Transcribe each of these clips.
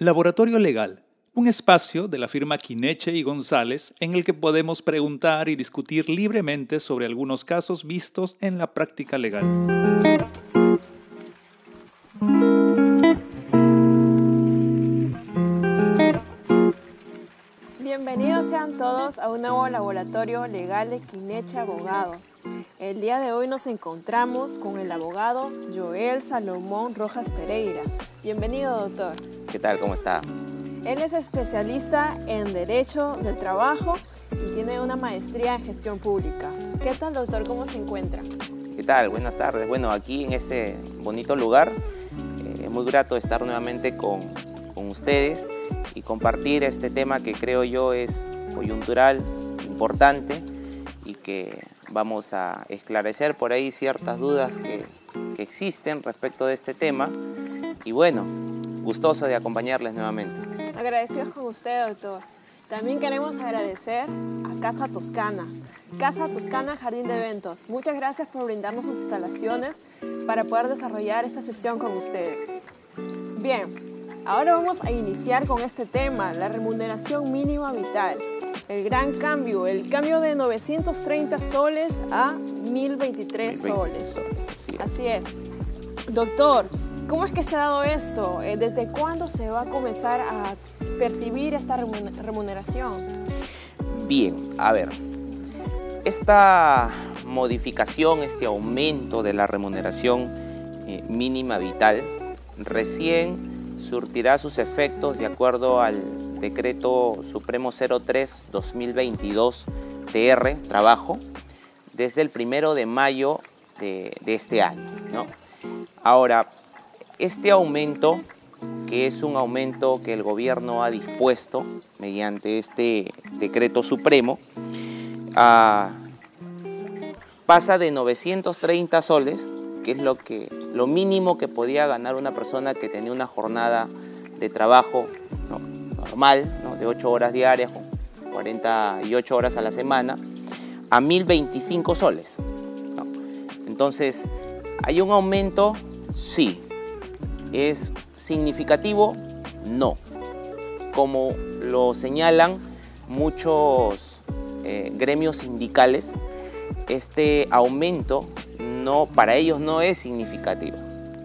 Laboratorio Legal, un espacio de la firma Quineche y González en el que podemos preguntar y discutir libremente sobre algunos casos vistos en la práctica legal. Bienvenidos sean todos a un nuevo laboratorio legal de Quineche Abogados. El día de hoy nos encontramos con el abogado Joel Salomón Rojas Pereira. Bienvenido, doctor. ¿Qué tal? ¿Cómo está? Él es especialista en Derecho del Trabajo y tiene una maestría en Gestión Pública. ¿Qué tal, doctor? ¿Cómo se encuentra? ¿Qué tal? Buenas tardes. Bueno, aquí en este bonito lugar eh, es muy grato estar nuevamente con, con ustedes y compartir este tema que creo yo es coyuntural, importante y que vamos a esclarecer por ahí ciertas dudas que, que existen respecto de este tema. Y bueno, gustoso de acompañarles nuevamente. Agradecidos con usted, doctor. También queremos agradecer a Casa Toscana. Casa Toscana Jardín de Eventos. Muchas gracias por brindarnos sus instalaciones para poder desarrollar esta sesión con ustedes. Bien, ahora vamos a iniciar con este tema, la remuneración mínima vital. El gran cambio, el cambio de 930 soles a 1023 soles. Así es. Así es. Doctor, ¿cómo es que se ha dado esto? Eh, ¿Desde cuándo se va a comenzar a percibir esta remun- remuneración? Bien, a ver, esta modificación, este aumento de la remuneración eh, mínima vital recién surtirá sus efectos de acuerdo al decreto supremo 03-2022 TR, trabajo, desde el primero de mayo de, de este año. ¿no? Ahora, este aumento, que es un aumento que el gobierno ha dispuesto mediante este decreto supremo, pasa de 930 soles, que es lo, que, lo mínimo que podía ganar una persona que tenía una jornada de trabajo ¿no? normal, ¿no? de 8 horas diarias, con 48 horas a la semana, a 1025 soles. Entonces, ¿hay un aumento? Sí. ¿Es significativo? No. Como lo señalan muchos eh, gremios sindicales, este aumento no, para ellos no es significativo.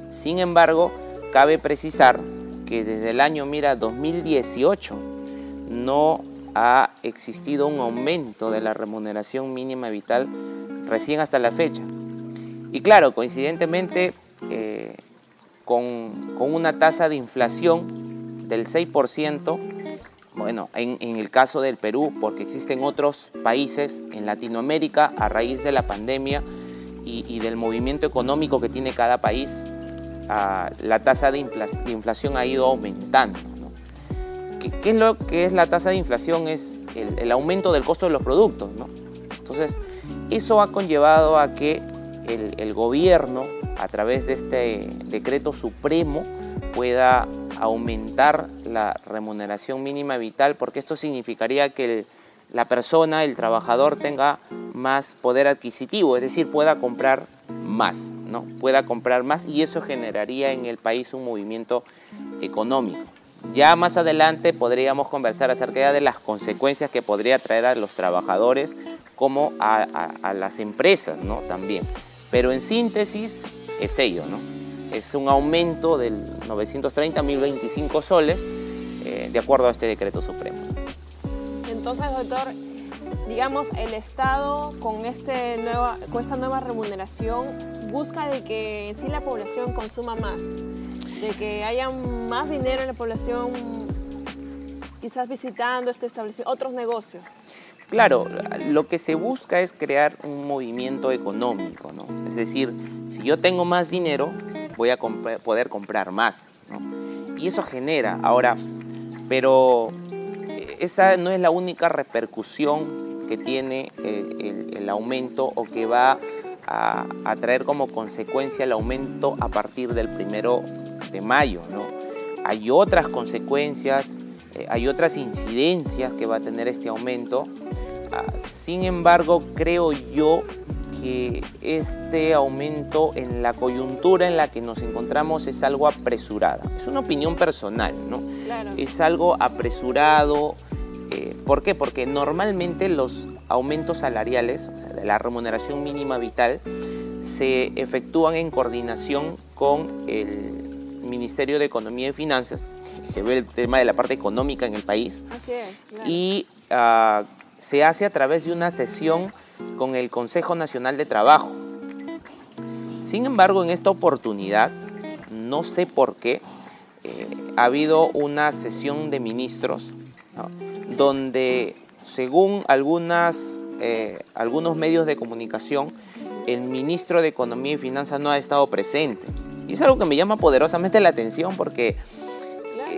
Sin embargo, cabe precisar que desde el año, mira, 2018 no ha existido un aumento de la remuneración mínima vital recién hasta la fecha. Y claro, coincidentemente, eh, con, con una tasa de inflación del 6%, bueno, en, en, el caso del Perú, porque existen otros países en Latinoamérica a raíz de la pandemia y, y del movimiento económico que tiene cada país, ah, la tasa de, de, inflación ha ido aumentando. ¿no? ¿Qué, ¿Qué, es lo que es la tasa de inflación? Es el, el aumento del costo de los productos. ¿no? Entonces, eso ha conllevado a que el, el gobierno, a través de este decreto supremo, pueda aumentar la remuneración mínima vital porque esto significaría que la persona, el trabajador tenga más poder adquisitivo, es decir, pueda comprar más, ¿no? Pueda comprar más y eso generaría en el país un movimiento económico. Ya más adelante podríamos conversar acerca de las consecuencias que podría traer a los trabajadores como a, a las empresas, ¿no? También. Pero en síntesis es ello, ¿no? es un aumento del 930 a 1025 soles eh, de acuerdo a este decreto supremo. Entonces, doctor, digamos, el Estado con, este nueva, con esta nueva remuneración busca de que sí la población consuma más, de que haya más dinero en la población quizás visitando este establecimiento, otros negocios. Claro, lo que se busca es crear un movimiento económico, ¿no? Es decir, si yo tengo más dinero, voy a poder comprar más. ¿no? Y eso genera, ahora, pero esa no es la única repercusión que tiene el, el, el aumento o que va a, a, traer como consecuencia el aumento a partir del primero de mayo. ¿no? Hay otras consecuencias, eh, hay otras incidencias que va a tener este aumento. Ah, sin embargo, creo yo que este aumento en la coyuntura en la que nos encontramos es algo apresurada. Es una opinión personal, ¿no? Es algo apresurado. Eh, ¿Por qué? Porque normalmente los aumentos salariales, o sea, de la remuneración mínima vital, se efectúan en coordinación con el Ministerio de Economía y Finanzas, que ve el tema de la parte económica en el país. Así es. Y uh, se hace a través de una sesión con el Consejo Nacional de Trabajo. Sin embargo, en esta oportunidad, no sé por qué, eh, ha habido una sesión de ministros ¿no? donde, según algunas, eh, algunos medios de comunicación, el ministro de Economía y Finanzas no ha estado presente. Y es algo que me llama poderosamente la atención porque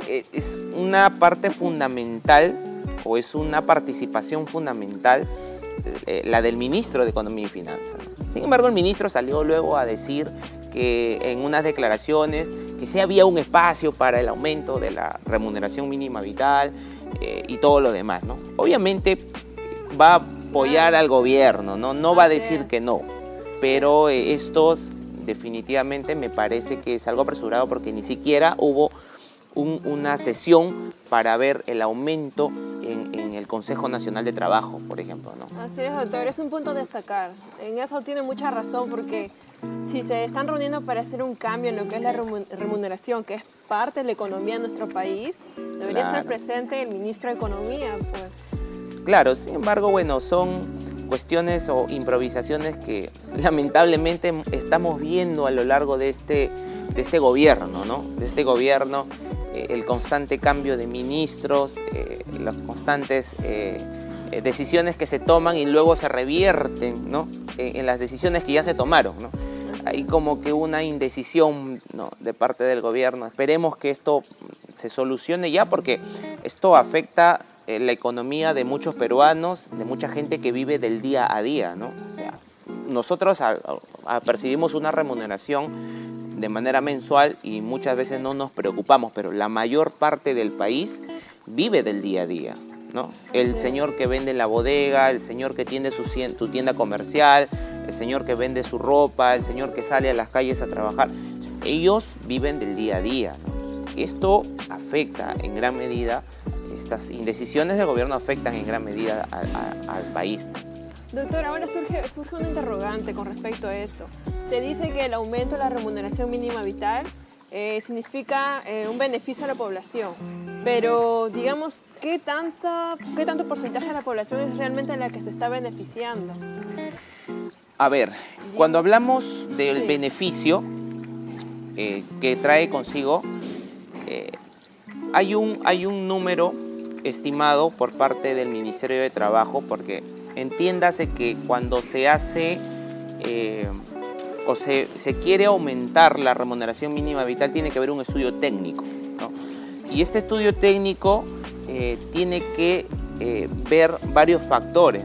eh, es una parte fundamental o es una participación fundamental eh, la del ministro de Economía y Finanzas. Sin embargo, el ministro salió luego a decir que en unas declaraciones que sí había un espacio para el aumento de la remuneración mínima vital eh, y todo lo demás. ¿no? Obviamente va a apoyar al gobierno, no, no va a decir que no, pero eh, estos definitivamente me parece que es algo apresurado porque ni siquiera hubo una sesión para ver el aumento en, el Consejo Nacional de Trabajo, por ejemplo. ¿no? Así es, doctor, es un punto a destacar. En eso tiene mucha razón porque si se están reuniendo para hacer un cambio en lo que es la remuneración, que es parte de la economía de nuestro país, debería estar presente el ministro de Economía. Pues. Claro, sin embargo, bueno, son cuestiones o improvisaciones que lamentablemente estamos viendo a lo largo de este, de este gobierno, ¿no? De este gobierno eh, el constante cambio de ministros, eh, las constantes eh, decisiones que se toman y luego se revierten ¿no? en, las decisiones que ya se tomaron. ¿no? Hay como que una indecisión ¿no? de parte del gobierno. Esperemos que esto se solucione ya porque esto afecta la economía de muchos peruanos, de mucha gente que vive del día a día. ¿no? nosotros percibimos una remuneración de manera mensual y muchas veces no nos preocupamos, pero la mayor parte del país vive del día a día. ¿no? El señor que vende la bodega, el señor que tiene su, tienda comercial, el señor que vende su ropa, el señor que sale a las calles a trabajar, ellos viven del día a día. Esto afecta en gran medida, estas indecisiones del gobierno afectan en gran medida al país. Doctor, ahora surge, surge un interrogante con respecto a esto. Se dice que el aumento de la remuneración mínima vital eh, significa eh, un beneficio a la población, pero digamos, ¿qué, tanta, ¿qué tanto porcentaje de la población es realmente la que se está beneficiando? A ver, cuando hablamos del beneficio eh, que trae consigo, hay, un, hay un número estimado por parte del Ministerio de Trabajo, porque entiéndase que cuando se hace o se, quiere aumentar la remuneración mínima vital, tiene que haber un estudio técnico. Y este estudio técnico eh, tiene que eh, ver varios factores.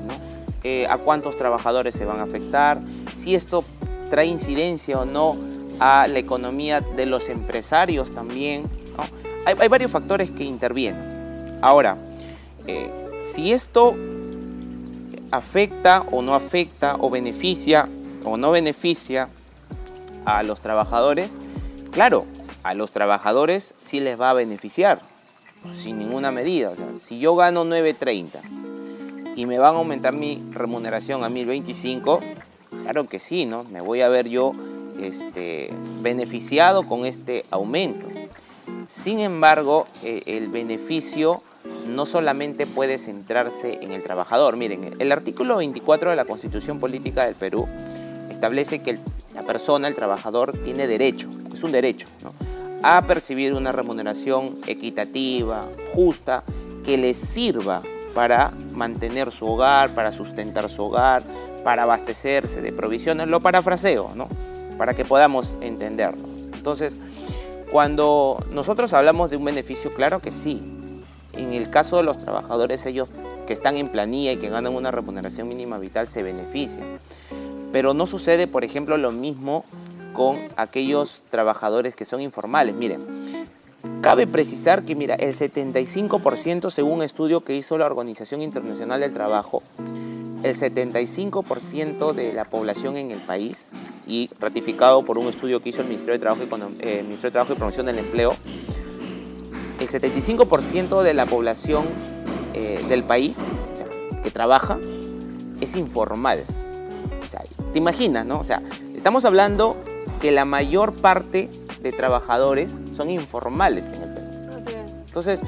Eh, a cuántos trabajadores se van a afectar, si esto trae incidencia o no a la economía de los empresarios también. Hay, hay, varios factores que intervienen. Ahora, si esto afecta o no afecta o beneficia o no beneficia a los trabajadores, claro, a los trabajadores sí les va a beneficiar, sin ninguna medida. O sea, si yo gano 9.30 y me van a aumentar mi remuneración a 1.025, claro que sí, ¿no? Me voy a ver yo este, beneficiado con este aumento. Sin embargo, eh, el beneficio no solamente puede centrarse en el trabajador. Miren, el artículo 24 de la Constitución Política del Perú establece que la persona, el trabajador, tiene derecho, es un derecho, a percibir una remuneración equitativa, justa, que le sirva para mantener su hogar, para sustentar su hogar, para abastecerse de provisiones, lo parafraseo, ¿no? para que podamos entenderlo. Entonces, cuando nosotros hablamos de un beneficio, claro que sí. En el caso de los trabajadores, ellos que están en planilla y que ganan una remuneración mínima vital se benefician. Pero no sucede, por ejemplo, lo mismo con aquellos trabajadores que son informales. Miren, cabe precisar que, mira, el 75%, según un estudio que hizo la Organización Internacional del Trabajo, el 75% de la población en el país, y ratificado por un estudio que hizo el Ministerio de Trabajo y, eh, Ministerio de Trabajo y Promoción del Empleo, el 75% de la población eh, del país que trabaja es informal. te imaginas, ¿no? O sea, estamos hablando que la mayor parte de trabajadores son informales en el país. Así es. Entonces,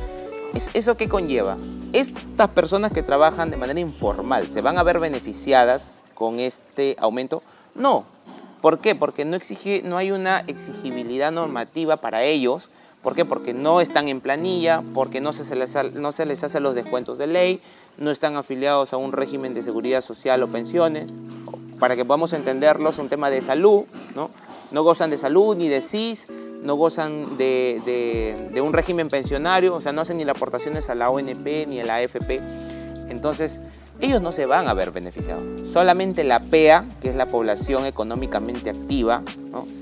¿eso qué conlleva? Estas personas que trabajan de manera informal, ¿se van a ver beneficiadas con este aumento? No. ¿Por qué? Porque no, exige, no hay una exigibilidad normativa para ellos ¿Por qué? Porque no están en planilla, porque no se, les, no se les hace los descuentos de ley, no están afiliados a un régimen de seguridad social o pensiones. Para que podamos entenderlos, un tema de salud, ¿no? No gozan de salud ni de CIS, no gozan de, de un régimen pensionario, o sea, no hacen ni las aportaciones a la ONP ni a la AFP. Entonces, ellos no se van a ver beneficiados. Solamente la PEA, que es la población económicamente activa,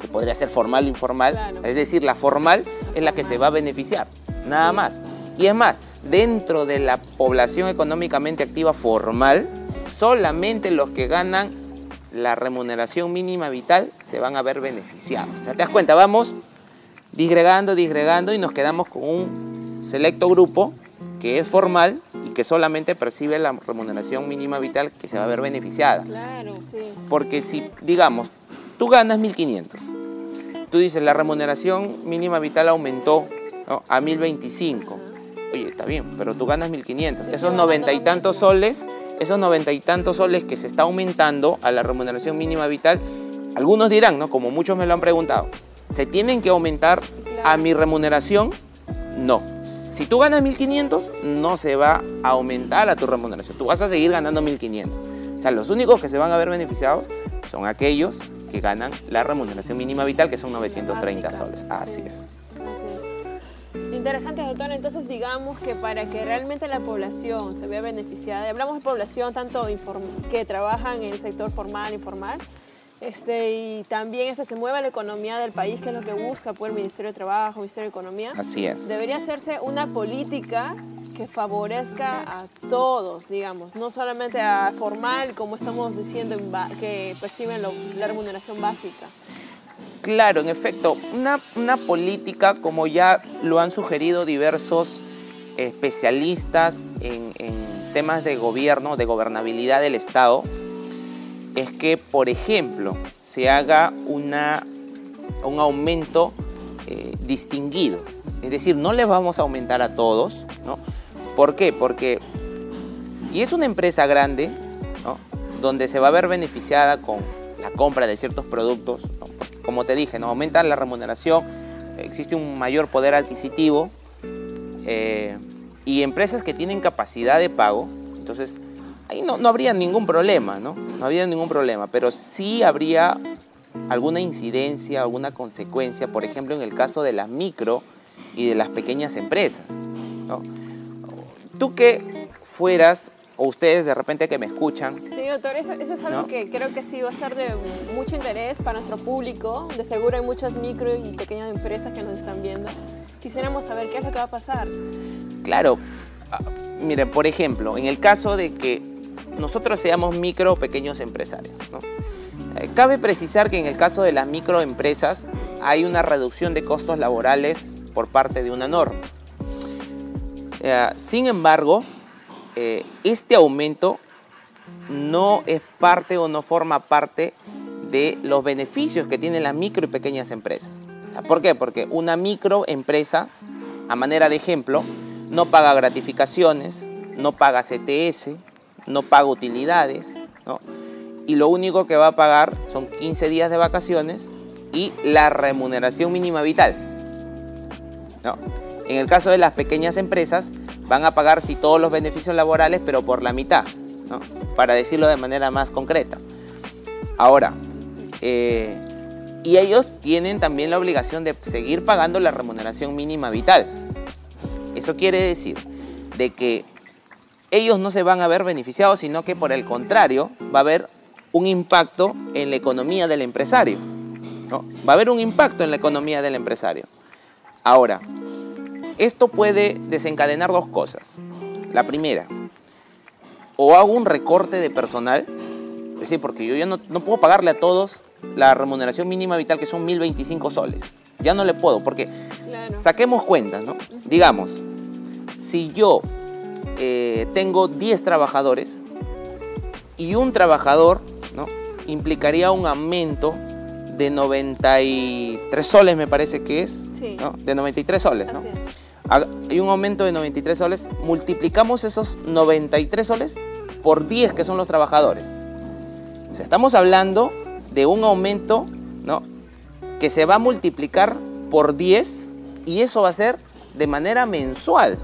que podría ser formal o informal, es decir, la formal es la que se va a beneficiar, nada más. Y es más, dentro de la población económicamente activa formal, solamente los que ganan la remuneración mínima vital se van a ver beneficiados. O sea, te das cuenta, vamos disgregando, disgregando y nos quedamos con un selecto grupo que es formal y que solamente percibe la remuneración mínima vital que se va a ver beneficiada. Claro, sí. Porque si, digamos, tú ganas 1.500, tú dices la remuneración mínima vital aumentó a 1.025. Oye, está bien, pero tú ganas 1.500. Esos noventa y tantos soles, esos noventa y tantos soles que se está aumentando a la remuneración mínima vital, algunos dirán, ¿no? Como muchos me lo han preguntado, ¿se tienen que aumentar a mi remuneración? No si tú ganas 1.500, no se va a aumentar a tu remuneración. Tú vas a seguir ganando 1.500. O sea, los únicos que se van a ver beneficiados son aquellos que ganan la remuneración mínima vital, que son 930 soles. Así es. Interesante, doctor. Entonces, digamos que para que realmente la población se vea beneficiada, hablamos de población tanto que trabajan en el sector formal, informal, este, y también este, se mueve la economía del país, que es lo que busca pues, el Ministerio de Trabajo, el Ministerio de Economía. Así es. Debería hacerse una política que favorezca a todos, digamos, no solamente a formal, como estamos diciendo, que perciben la remuneración básica. Claro, en efecto, una, una política como ya lo han sugerido diversos especialistas en, en temas de gobierno, de gobernabilidad del Estado, es que, por ejemplo, se haga una, un aumento eh, distinguido. Es decir, no les vamos a aumentar a todos. ¿no? ¿Por qué? Porque si es una empresa grande, donde se va a ver beneficiada con la compra de ciertos productos, como te dije, ¿no? aumenta la remuneración, existe un mayor poder adquisitivo, eh, y empresas que tienen capacidad de pago, entonces ahí no, habría ningún problema, ¿no? No habría ningún problema, pero sí habría alguna incidencia, alguna consecuencia, por ejemplo, en el caso de las micro y de las pequeñas empresas, ¿no? Tú que fueras, o ustedes de repente que me escuchan. Sí, doctor, eso, es algo que creo que sí va a ser de mucho interés para nuestro público. De seguro hay muchas micro y pequeñas empresas que nos están viendo. Quisiéramos saber qué es lo que va a pasar. Claro, ah, miren, por ejemplo, en el caso de que nosotros seamos micro o pequeños empresarios. Eh, cabe precisar que en el caso de las microempresas hay una reducción de costos laborales por parte de una norma. Eh, sin embargo, eh, este aumento no es parte o no forma parte de los beneficios que tienen las micro y pequeñas empresas. ¿Por qué? Porque una microempresa, a manera de ejemplo, no paga gratificaciones, no paga CTS, no paga utilidades, ¿no? y lo único que va a pagar son 15 días de vacaciones y la remuneración mínima vital. ¿no? En el caso de las pequeñas empresas, van a pagar sí todos los beneficios laborales, pero por la mitad, ¿no? para decirlo de manera más concreta. Ahora, eh, y ellos tienen también la obligación de seguir pagando la remuneración mínima vital. Eso quiere decir de que ellos no se van a ver beneficiados, sino que por el contrario va a haber un impacto en la economía del empresario. ¿no? Va a haber un impacto en la economía del empresario. Ahora, esto puede desencadenar dos cosas. La primera, o hago un recorte de personal, es decir, porque yo ya no, no puedo pagarle a todos la remuneración mínima vital que son 1.025 soles. ya no le puedo, porque saquemos cuentas, ¿no? Digamos, si yo eh, tengo 10 trabajadores y un trabajador, ¿no? Implicaría un aumento de 93 soles, me parece que es, ¿no? De 93 soles, ¿no? Hay un aumento de 93 soles, multiplicamos esos 93 soles por 10 que son los trabajadores. O sea, estamos hablando de un aumento ¿no? que se va a multiplicar por 10 y eso va a ser de manera mensual.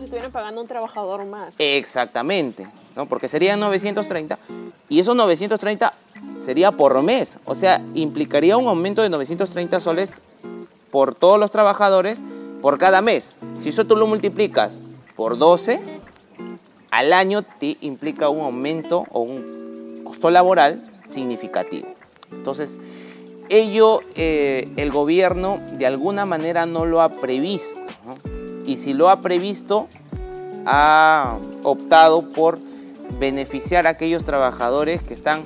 Si estuvieran pagando un trabajador más. Exactamente, ¿no? porque serían 930 y esos 930 sería por mes. O sea, implicaría un aumento de 930 soles por todos los trabajadores por cada mes. Si eso tú lo multiplicas por 12, al año te implica un aumento o un costo laboral significativo. Entonces, ello eh, el gobierno de alguna manera no lo ha previsto. Y si lo ha previsto, ha optado por beneficiar a aquellos trabajadores que están eh,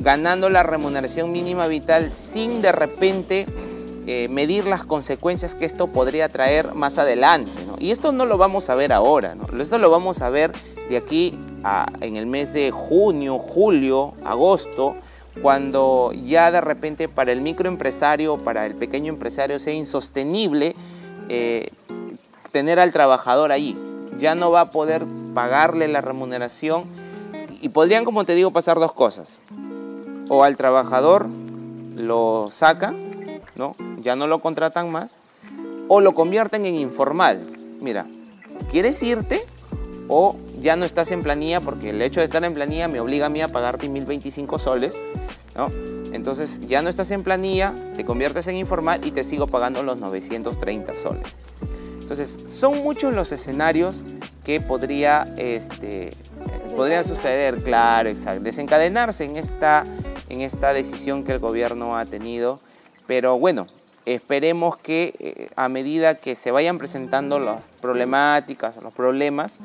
ganando la remuneración mínima vital sin de repente eh, medir las consecuencias que esto podría traer más adelante. Y esto no lo vamos a ver ahora, esto lo vamos a ver de aquí a, en el mes de junio, julio, agosto, cuando ya de repente para el microempresario, para el pequeño empresario sea insostenible eh, tener al trabajador ahí. Ya no va a poder pagarle la remuneración y podrían, como te digo, pasar dos cosas. O al trabajador lo saca ¿no? Ya no lo contratan más o lo convierten en informal. Mira, ¿quieres irte o ya no estás en planilla porque el hecho de estar en planilla me obliga a mí a pagarte 1025 soles, ¿no? Entonces ya no estás en planilla, te conviertes en informal y te sigo pagando los 930 soles. Entonces, son muchos los escenarios que podría, este, podrían suceder, claro, exacto, desencadenarse en esta, en esta decisión que el gobierno ha tenido pero bueno, esperemos que eh, a medida que se vayan presentando las problemáticas, los problemas,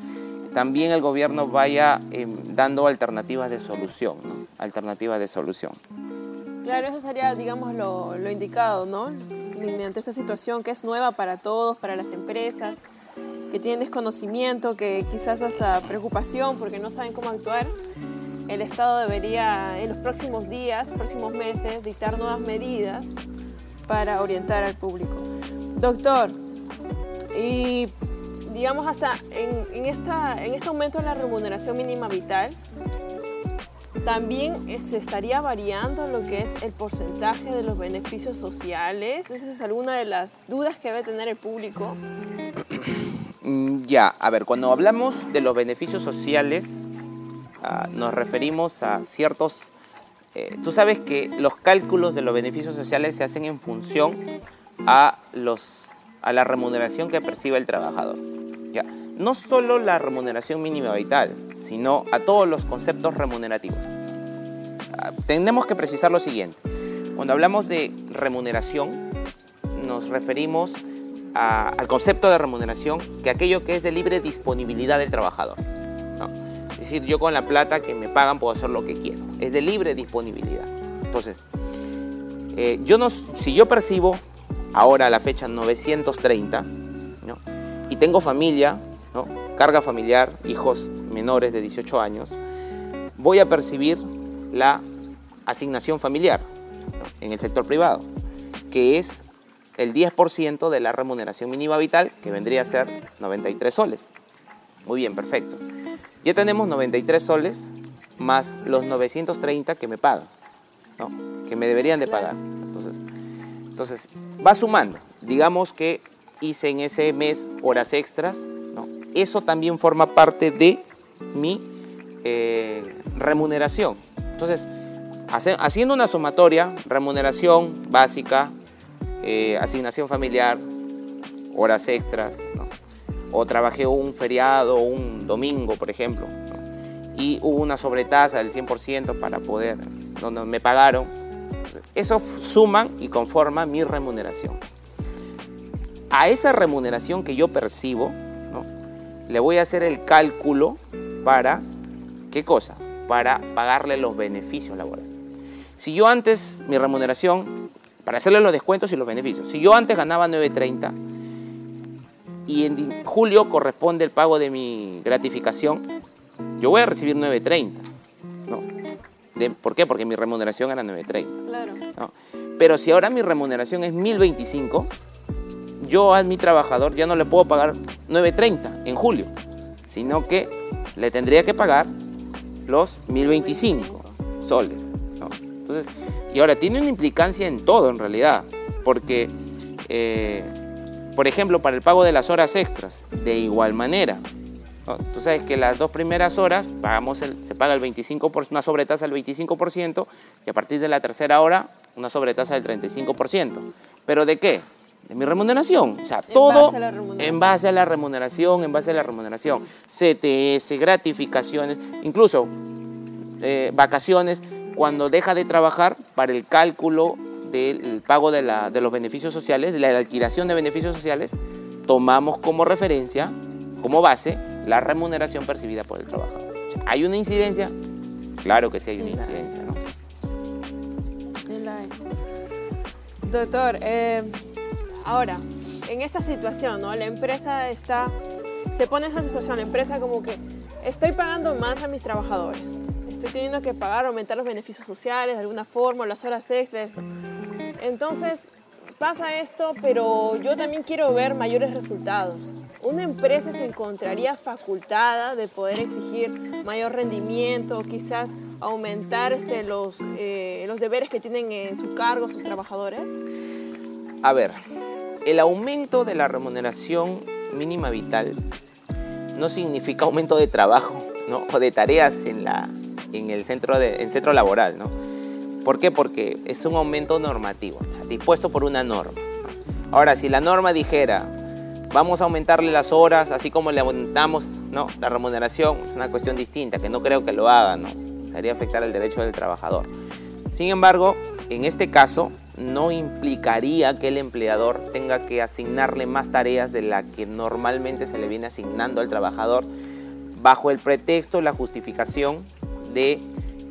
también el gobierno vaya em, dando alternativas de solución, Alternativas de solución. Claro, eso sería, digamos, lo, lo indicado, ¿no? Mediante esta situación que es nueva para todos, para las empresas, que tienen desconocimiento, que quizás hasta preocupación porque no saben cómo actuar, el Estado debería en los próximos días, próximos meses, dictar nuevas medidas para orientar al público. Doctor, y digamos hasta en, esta, en este aumento de la remuneración mínima vital, también se estaría variando lo que es el porcentaje de los beneficios sociales. Esa es alguna de las dudas que debe tener el público. Mm, ya, a ver, cuando hablamos de los beneficios sociales, Ah, nos referimos a ciertos... Eh, tú sabes que los cálculos de los beneficios sociales se hacen en función a, los, a la remuneración que percibe el trabajador. No solo la remuneración mínima vital, sino a todos los conceptos remunerativos. Ah, tenemos que precisar lo siguiente. Cuando hablamos de remuneración, nos referimos al concepto de remuneración que aquello que es de libre disponibilidad del trabajador decir, yo con la plata que me pagan puedo hacer lo que quiero. Es de libre disponibilidad. Entonces, eh, yo no, si yo percibo ahora a la fecha 930 y tengo familia, ¿no? carga familiar, hijos menores de 18 años, voy a percibir la asignación familiar en el sector privado, que es el 10% de la remuneración mínima vital, que vendría a ser 93 soles. Muy bien, perfecto. Ya tenemos 93 soles más los 930 que me pagan, ¿no? que me deberían de pagar. Entonces, entonces, va sumando. Digamos que hice en ese mes horas extras, ¿no? eso también forma parte de mi eh, remuneración. Entonces, haciendo una sumatoria, remuneración básica, eh, asignación familiar, horas extras, ¿no? o trabajé un feriado, un domingo, por ejemplo, y hubo una sobretasa del 100% para poder, donde me pagaron, eso suman y conforma mi remuneración. A esa remuneración que yo percibo, le voy a hacer el cálculo para, ¿qué cosa? Para pagarle los beneficios laborales. Si yo antes mi remuneración para hacerle los descuentos y los beneficios. Si yo antes ganaba 9.30 y en julio corresponde el pago de mi gratificación, yo voy a recibir 9.30. ¿no? ¿Por qué? Porque mi remuneración era 9.30. Claro. Pero si ahora mi remuneración es 1.025, yo a mi trabajador ya no le puedo pagar 9.30 en julio, sino que le tendría que pagar los 1.025 soles. Entonces, y ahora tiene una implicancia en todo en realidad, porque, eh, por ejemplo, para el pago de las horas extras, de igual manera, Tú sabes que las dos primeras horas pagamos se paga el 25%, una sobretasa del 25% y a partir de la tercera hora una sobretasa del 35%. ¿Pero de qué? De mi remuneración. O sea, todo en base a la remuneración, en base a la remuneración. CTS, gratificaciones, incluso eh, vacaciones, cuando deja de trabajar para el cálculo del pago de, la, de los beneficios sociales, de la alquilación de beneficios sociales, tomamos como referencia, como base, la remuneración percibida por el trabajador. ¿Hay una incidencia? Claro que sí hay una incidencia, ¿no? Doctor, eh, ahora, en esta situación, ¿no? La empresa está, se pone en esa situación, la empresa como que estoy pagando más a mis trabajadores, estoy teniendo que pagar, aumentar los beneficios sociales de alguna forma, las horas extras, Entonces, pasa esto, pero yo también quiero ver mayores resultados una empresa se encontraría facultada de poder exigir mayor rendimiento, quizás aumentar este, los, eh, los deberes que tienen en su cargo sus trabajadores? A ver, el aumento de la remuneración mínima vital no significa aumento de trabajo ¿no? o de tareas en, la, en el centro, de, en centro laboral. ¿no? ¿Por qué? Porque es un aumento normativo, dispuesto por una norma. Ahora, si la norma dijera vamos a aumentarle las horas, así como le aumentamos ¿no? la remuneración, es una cuestión distinta, que no creo que lo haga, ¿no? sería afectar el derecho del trabajador. Sin embargo, en este caso, no implicaría que el empleador tenga que asignarle más tareas de las que normalmente se le viene asignando al trabajador bajo el pretexto, la justificación de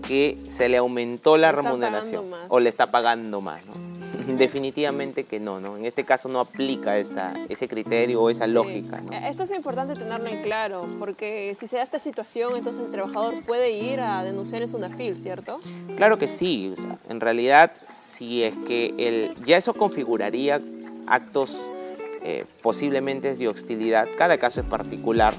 que se le aumentó la remuneración o le está pagando más. ¿no? Definitivamente que no, ¿no? En este caso no aplica esta, ese criterio o esa lógica. Esto es importante tenerlo en claro, porque si se da esta situación, entonces el trabajador puede ir a denunciar en SUNAFIL, ¿cierto? Claro que sí. en realidad, si es que el, ya eso configuraría actos eh, posiblemente de hostilidad, cada caso es particular,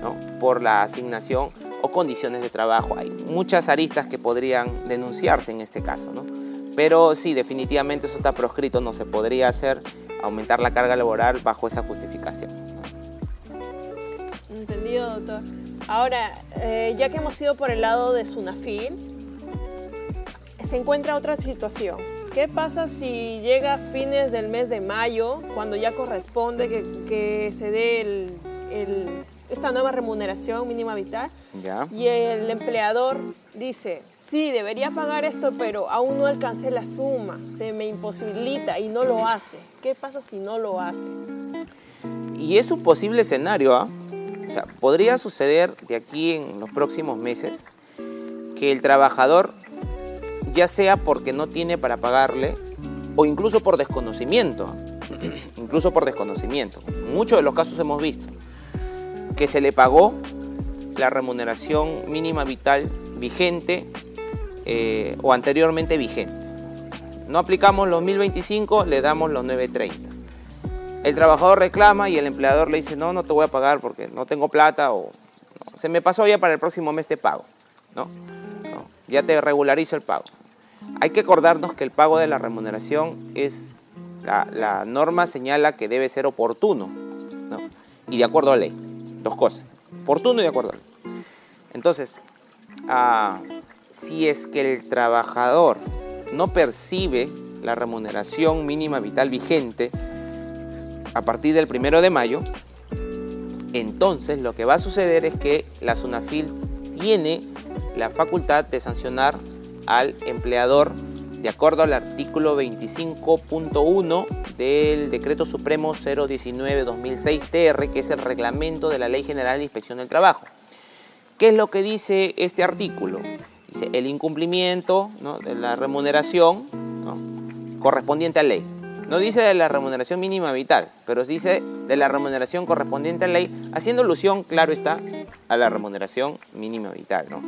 ¿no? Por la asignación o condiciones de trabajo. Hay muchas aristas que podrían denunciarse en este caso, ¿no? Pero sí, definitivamente eso está proscrito, no se podría hacer aumentar la carga laboral bajo esa justificación. Entendido, doctor. Ahora, eh, ya que hemos ido por el lado de Sunafil, se encuentra otra situación. ¿Qué pasa si llega a fines del mes de mayo, cuando ya corresponde que, se dé el esta nueva remuneración mínima vital. Y el empleador dice, sí, debería pagar esto, pero aún no alcancé la suma, se me imposibilita y no lo hace. ¿Qué pasa si no lo hace? Y es un posible escenario, ¿ah? O sea, podría suceder de aquí en los próximos meses que el trabajador, ya sea porque no tiene para pagarle o incluso por desconocimiento, incluso por desconocimiento. muchos de los casos hemos visto que se le pagó la remuneración mínima vital vigente eh, o anteriormente vigente. No aplicamos los 1025, le damos los 930. El trabajador reclama y el empleador le dice, no, no te voy a pagar porque no tengo plata o se me pasó ya para el próximo mes te pago. No, ya te regularizo el pago. Hay que acordarnos que el pago de la remuneración es, la, norma señala que debe ser oportuno y de acuerdo a ley. Dos cosas, oportuno y de acuerdo. Entonces, ah, si es que el trabajador no percibe la remuneración mínima vital vigente a partir del primero de mayo, entonces lo que va a suceder es que la SUNAFIL tiene la facultad de sancionar al empleador de acuerdo al artículo 25.1 del Decreto Supremo 019-2006-TR, que es el reglamento de la Ley General de Inspección del Trabajo. ¿Qué es lo que dice este artículo? Dice el incumplimiento de la remuneración correspondiente a ley. No dice de la remuneración mínima vital, pero dice de la remuneración correspondiente a ley, haciendo alusión, claro está, a la remuneración mínima vital, ¿no?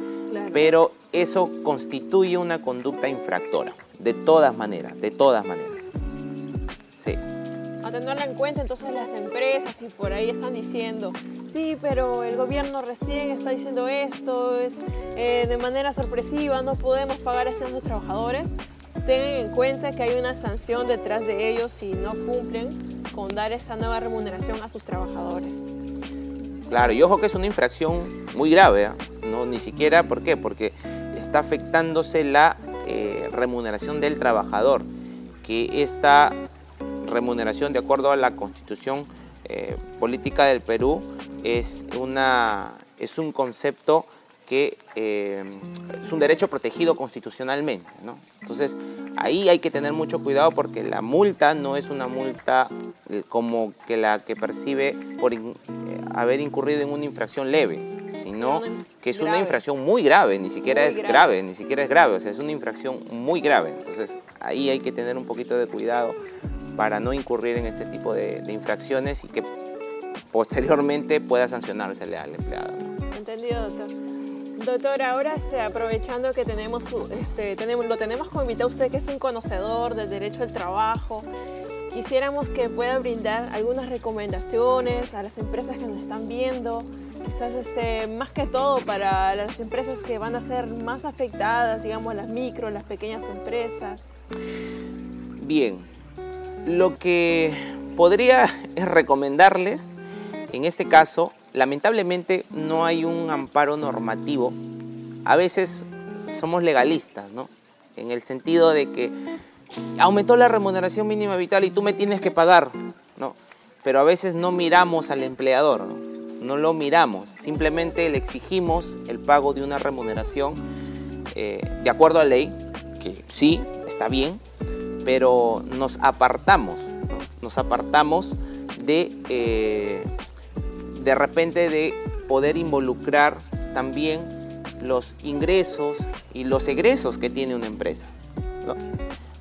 Pero eso constituye una conducta infractora, de todas maneras, de todas maneras. Tenerla en cuenta entonces las empresas y por ahí están diciendo, sí, pero el gobierno recién está diciendo esto, es eh, de manera sorpresiva, no podemos pagar a esos trabajadores tengan en cuenta que hay una sanción detrás de ellos si no cumplen con dar esta nueva remuneración a sus trabajadores. Claro, y ojo que es una infracción muy grave, ¿eh? no ni siquiera, ¿por qué? Porque está afectándose la eh, remuneración del trabajador, que esta remuneración, de acuerdo a la Constitución eh, Política del Perú, es, una, es un concepto que es un derecho protegido constitucionalmente. ¿no? Entonces, ahí hay que tener mucho cuidado porque la multa no es una multa eh, como que la que percibe por eh, haber incurrido en una infracción leve, sino que es una infracción muy grave, ni siquiera es grave. ni siquiera es grave, o sea, es una infracción muy grave. Entonces, ahí hay que tener un poquito de cuidado para no incurrir en este tipo de, de infracciones y que posteriormente pueda sancionársele al empleado. Entendido, doctor. Doctor, ahora este, aprovechando que tenemos, este, tenemos, lo tenemos como invitado usted que es un conocedor del derecho al trabajo, quisiéramos que pueda brindar algunas recomendaciones a las empresas que nos están viendo, quizás este, más que todo para las empresas que van a ser más afectadas, digamos las micro, las pequeñas empresas. Bien, lo que podría recomendarles en este caso lamentablemente no hay un amparo normativo. A veces somos legalistas, ¿no? En el sentido de que aumentó la remuneración mínima vital y tú me tienes que pagar, ¿no? Pero a veces no miramos al empleador, ¿no? lo miramos, simplemente le exigimos el pago de una remuneración eh, de acuerdo a ley, que sí, está bien, pero nos apartamos, nos apartamos de eh, de repente de poder involucrar también los ingresos y los egresos que tiene una empresa.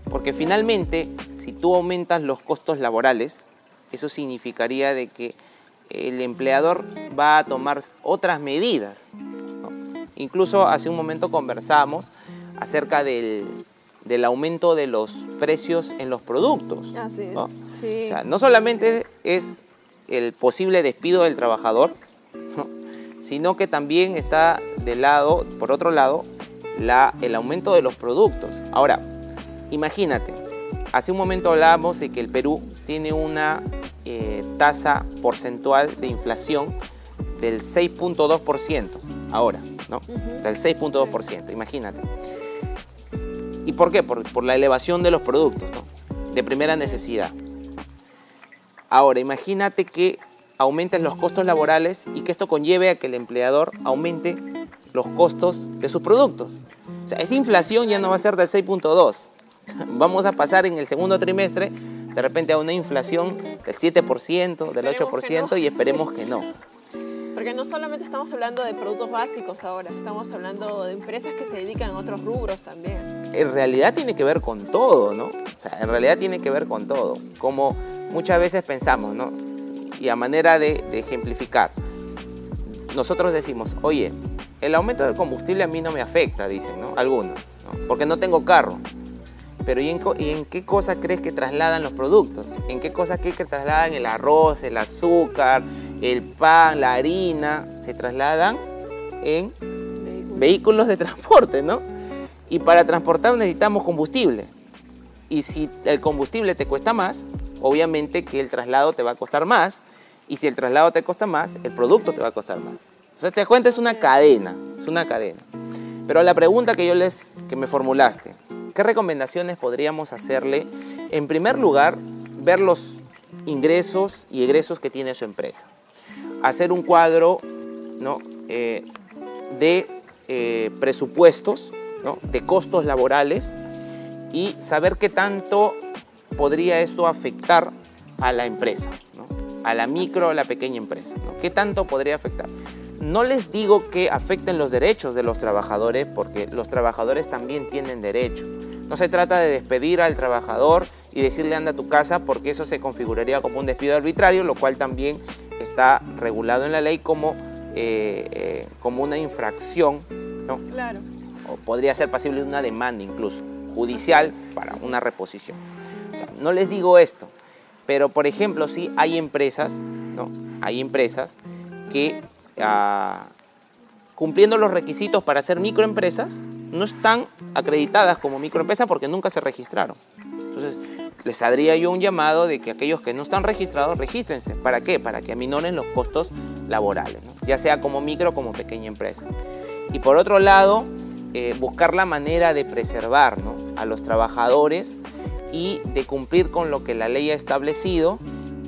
Porque finalmente, si tú aumentas los costos laborales, eso significaría de que el empleador va a tomar otras medidas. Incluso hace un momento conversamos acerca del, aumento de los precios en los productos. Así es. ¿no? O sea, no solamente es el posible despido del trabajador, sino que también está de lado, por otro lado, la, el aumento de los productos. Ahora, imagínate, hace un momento hablábamos de que el Perú tiene una eh, tasa porcentual de inflación del 6.2% ahora, ¿no? Del 6.2%, imagínate. ¿Y por qué? Por, por, la elevación de los productos, ¿no? De primera necesidad. Ahora, imagínate que aumenten los costos laborales y que esto conlleve a que el empleador aumente los costos de sus productos. O sea, esa inflación ya no va a ser del 6.2. Vamos a pasar en el segundo trimestre de repente a una inflación del 7%, del 8% y esperemos que no. Porque no solamente estamos hablando de productos básicos ahora, estamos hablando de empresas que se dedican a otros rubros también. En realidad tiene que ver con todo, ¿no? O sea, en realidad tiene que ver con todo. Como muchas veces pensamos, ¿no? Y a manera de, ejemplificar, nosotros decimos, oye, el aumento del combustible a mí no me afecta, dicen, ¿no? Algunos, ¿no? Porque no tengo carro. Pero ¿y en, qué cosa crees que trasladan los productos? ¿En qué cosa crees que trasladan el arroz, el azúcar, el pan, la harina? Se trasladan en vehículos de transporte, ¿no? Y para transportar necesitamos combustible. Y si el combustible te cuesta más, obviamente que el traslado te va a costar más. Y si el traslado te cuesta más, el producto te va a costar más. Entonces, te das cuenta, es una cadena, es una cadena. Pero la pregunta que yo les, que me formulaste, ¿qué recomendaciones podríamos hacerle? En primer lugar, ver los ingresos y egresos que tiene su empresa. Hacer un cuadro ¿no? Eh, de eh, presupuestos, ¿no? de costos laborales y saber qué tanto podría esto afectar a la empresa, a la micro o la pequeña empresa. ¿Qué tanto podría afectar? No les digo que afecten los derechos de los trabajadores porque los trabajadores también tienen derecho, No se trata de despedir al trabajador y decirle anda a tu casa porque eso se configuraría como un despido arbitrario, lo cual también está regulado en la ley como, eh, eh, como una infracción, ¿no? Claro. O podría ser pasible de una demanda incluso, judicial para una reposición. no les digo esto, pero por ejemplo, sí hay empresas, ¿no? Hay empresas que ah, cumpliendo los requisitos para ser microempresas, no están acreditadas como microempresas porque nunca se registraron. Entonces, les haría yo un llamado de que aquellos que no están registrados, regístrense. ¿Para qué? Para que aminoren los costos laborales, ya sea como micro como pequeña empresa. Y por otro lado, eh, buscar la manera de preservar a los trabajadores y de cumplir con lo que la ley ha establecido,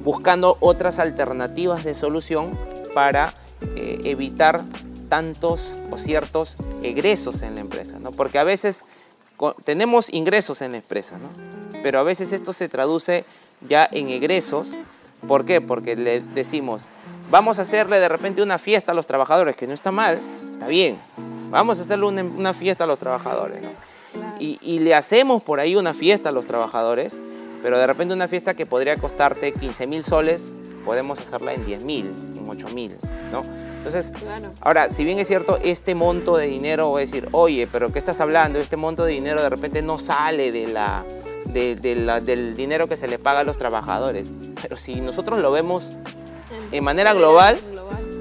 buscando otras alternativas de solución para eh, evitar tantos o ciertos egresos en la empresa, ¿no? Porque a veces tenemos ingresos en la empresa, ¿no? Pero a veces esto se traduce ya en egresos. ¿Por qué? Porque le decimos, vamos a hacerle de repente una fiesta a los trabajadores, que no está mal, está bien. Vamos a hacerle una, fiesta a los trabajadores, ¿no? Y, y, le hacemos por ahí una fiesta a los trabajadores, pero de repente una fiesta que podría costarte 15 mil soles, podemos hacerla en 10 mil, en 8 mil, ¿no? Entonces, ahora, si bien es cierto, este monto de dinero, voy a decir, oye, pero ¿qué estás hablando? Este monto de dinero de repente no sale de la, del dinero que se le paga a los trabajadores. Pero si nosotros lo vemos en manera global,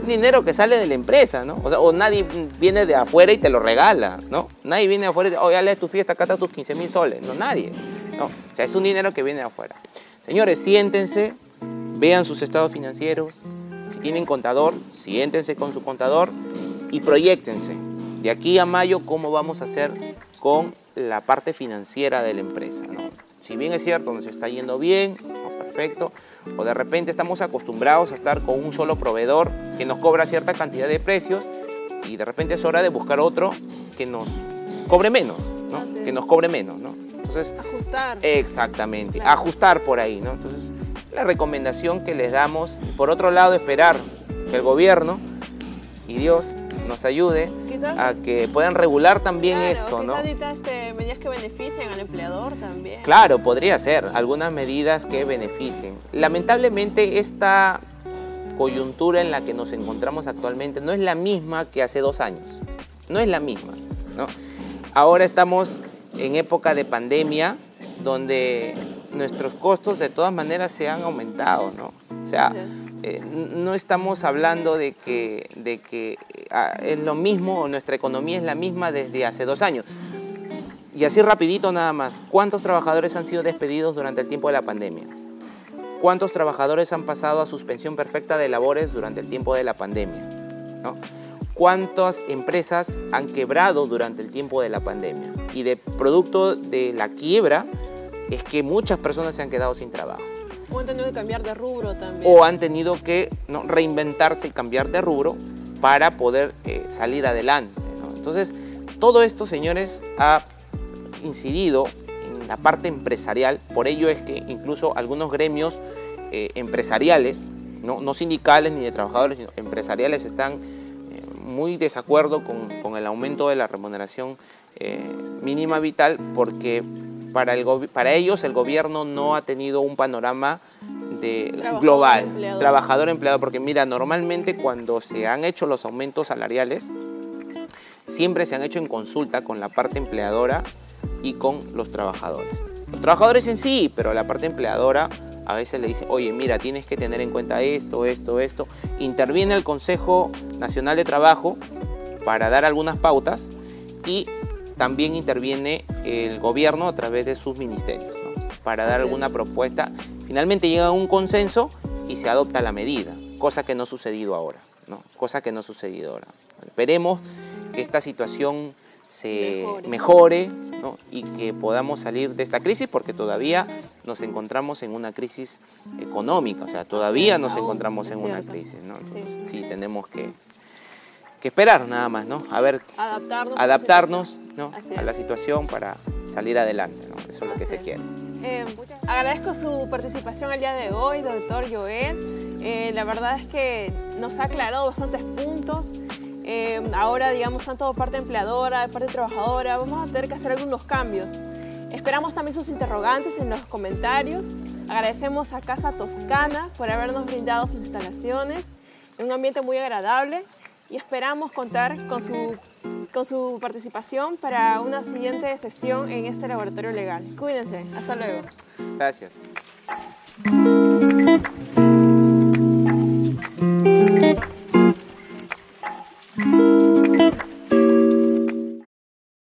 dinero que sale de la empresa, ¿no? O sea, o nadie viene de afuera y te lo regala, ¿no? Nadie viene de afuera y dice, oye, dale tu fiesta, acá está tus 15 mil soles. No, nadie. No, o sea, es un dinero que viene de afuera. Señores, siéntense, vean sus estados financieros, tienen contador, siéntense con su contador y proyectense. De aquí a mayo, ¿cómo vamos a hacer con la parte financiera de la empresa? Si bien es cierto, nos está yendo bien, perfecto, o de repente estamos acostumbrados a estar con un solo proveedor que nos cobra cierta cantidad de precios y de repente es hora de buscar otro que nos cobre menos, que nos cobre menos. ¿no? Entonces, ajustar. Exactamente, ajustar por ahí. ¿no? Entonces, la recomendación que les damos. Por otro lado, esperar que el gobierno y Dios nos ayude a que puedan regular también esto, ¿no? Este, medidas que beneficien al empleador también. Claro, podría ser, algunas medidas que beneficien. Lamentablemente esta coyuntura en la que nos encontramos actualmente no es la misma que hace dos años, no es la misma, ¿no? Ahora estamos en época de pandemia donde nuestros costos de todas maneras se han aumentado, ¿no? O sea, eh, no estamos hablando de que, ah, es lo mismo o nuestra economía es la misma desde hace dos años. Y así rapidito nada más, ¿cuántos trabajadores han sido despedidos durante el tiempo de la pandemia? ¿Cuántos trabajadores han pasado a suspensión perfecta de labores durante el tiempo de la pandemia? ¿Cuántas empresas han quebrado durante el tiempo de la pandemia? Y de producto de la quiebra, es que muchas personas se han quedado sin trabajo. O han tenido que cambiar de rubro también. O han tenido que ¿no? reinventarse y cambiar de rubro para poder eh, salir adelante. Entonces, todo esto, señores, ha incidido en la parte empresarial. Por ello es que incluso algunos gremios eh, empresariales, no, sindicales ni de trabajadores, sino empresariales, están eh, muy desacuerdo con, con, el aumento de la remuneración mínima vital porque para, el para ellos el gobierno no ha tenido un panorama de global, trabajador empleado, porque mira, normalmente cuando se han hecho los aumentos salariales, siempre se han hecho en consulta con la parte empleadora y con los trabajadores. Los trabajadores en sí, pero la parte empleadora a veces le dice, oye, mira, tienes que tener en cuenta esto, esto, esto. Interviene el Consejo Nacional de Trabajo para dar algunas pautas y también interviene el gobierno a través de sus ministerios para dar alguna propuesta. Finalmente llega a un consenso y se adopta la medida, cosa que no ha sucedido ahora. ¿no? Cosa que no ha sucedido ahora. Esperemos que esta situación se mejore, y que podamos salir de esta crisis porque todavía nos encontramos en una crisis económica, o sea, todavía nos encontramos en una crisis. ¿no? sí, tenemos que, que esperar nada más, ¿no? A ver, adaptarnos, adaptarnos a la situación para salir adelante, ¿no? Eso es lo que se quiere. Eh, agradezco su participación el día de hoy, doctor Joel. Eh, la verdad es que nos ha aclarado bastantes puntos. Eh, ahora, digamos, tanto parte empleadora, parte trabajadora, vamos a tener que hacer algunos cambios. Esperamos también sus interrogantes en los comentarios. Agradecemos a Casa Toscana por habernos brindado sus instalaciones en un ambiente muy agradable y esperamos contar con su, con su participación para una siguiente sesión en este laboratorio legal. Cuídense, hasta luego. Gracias.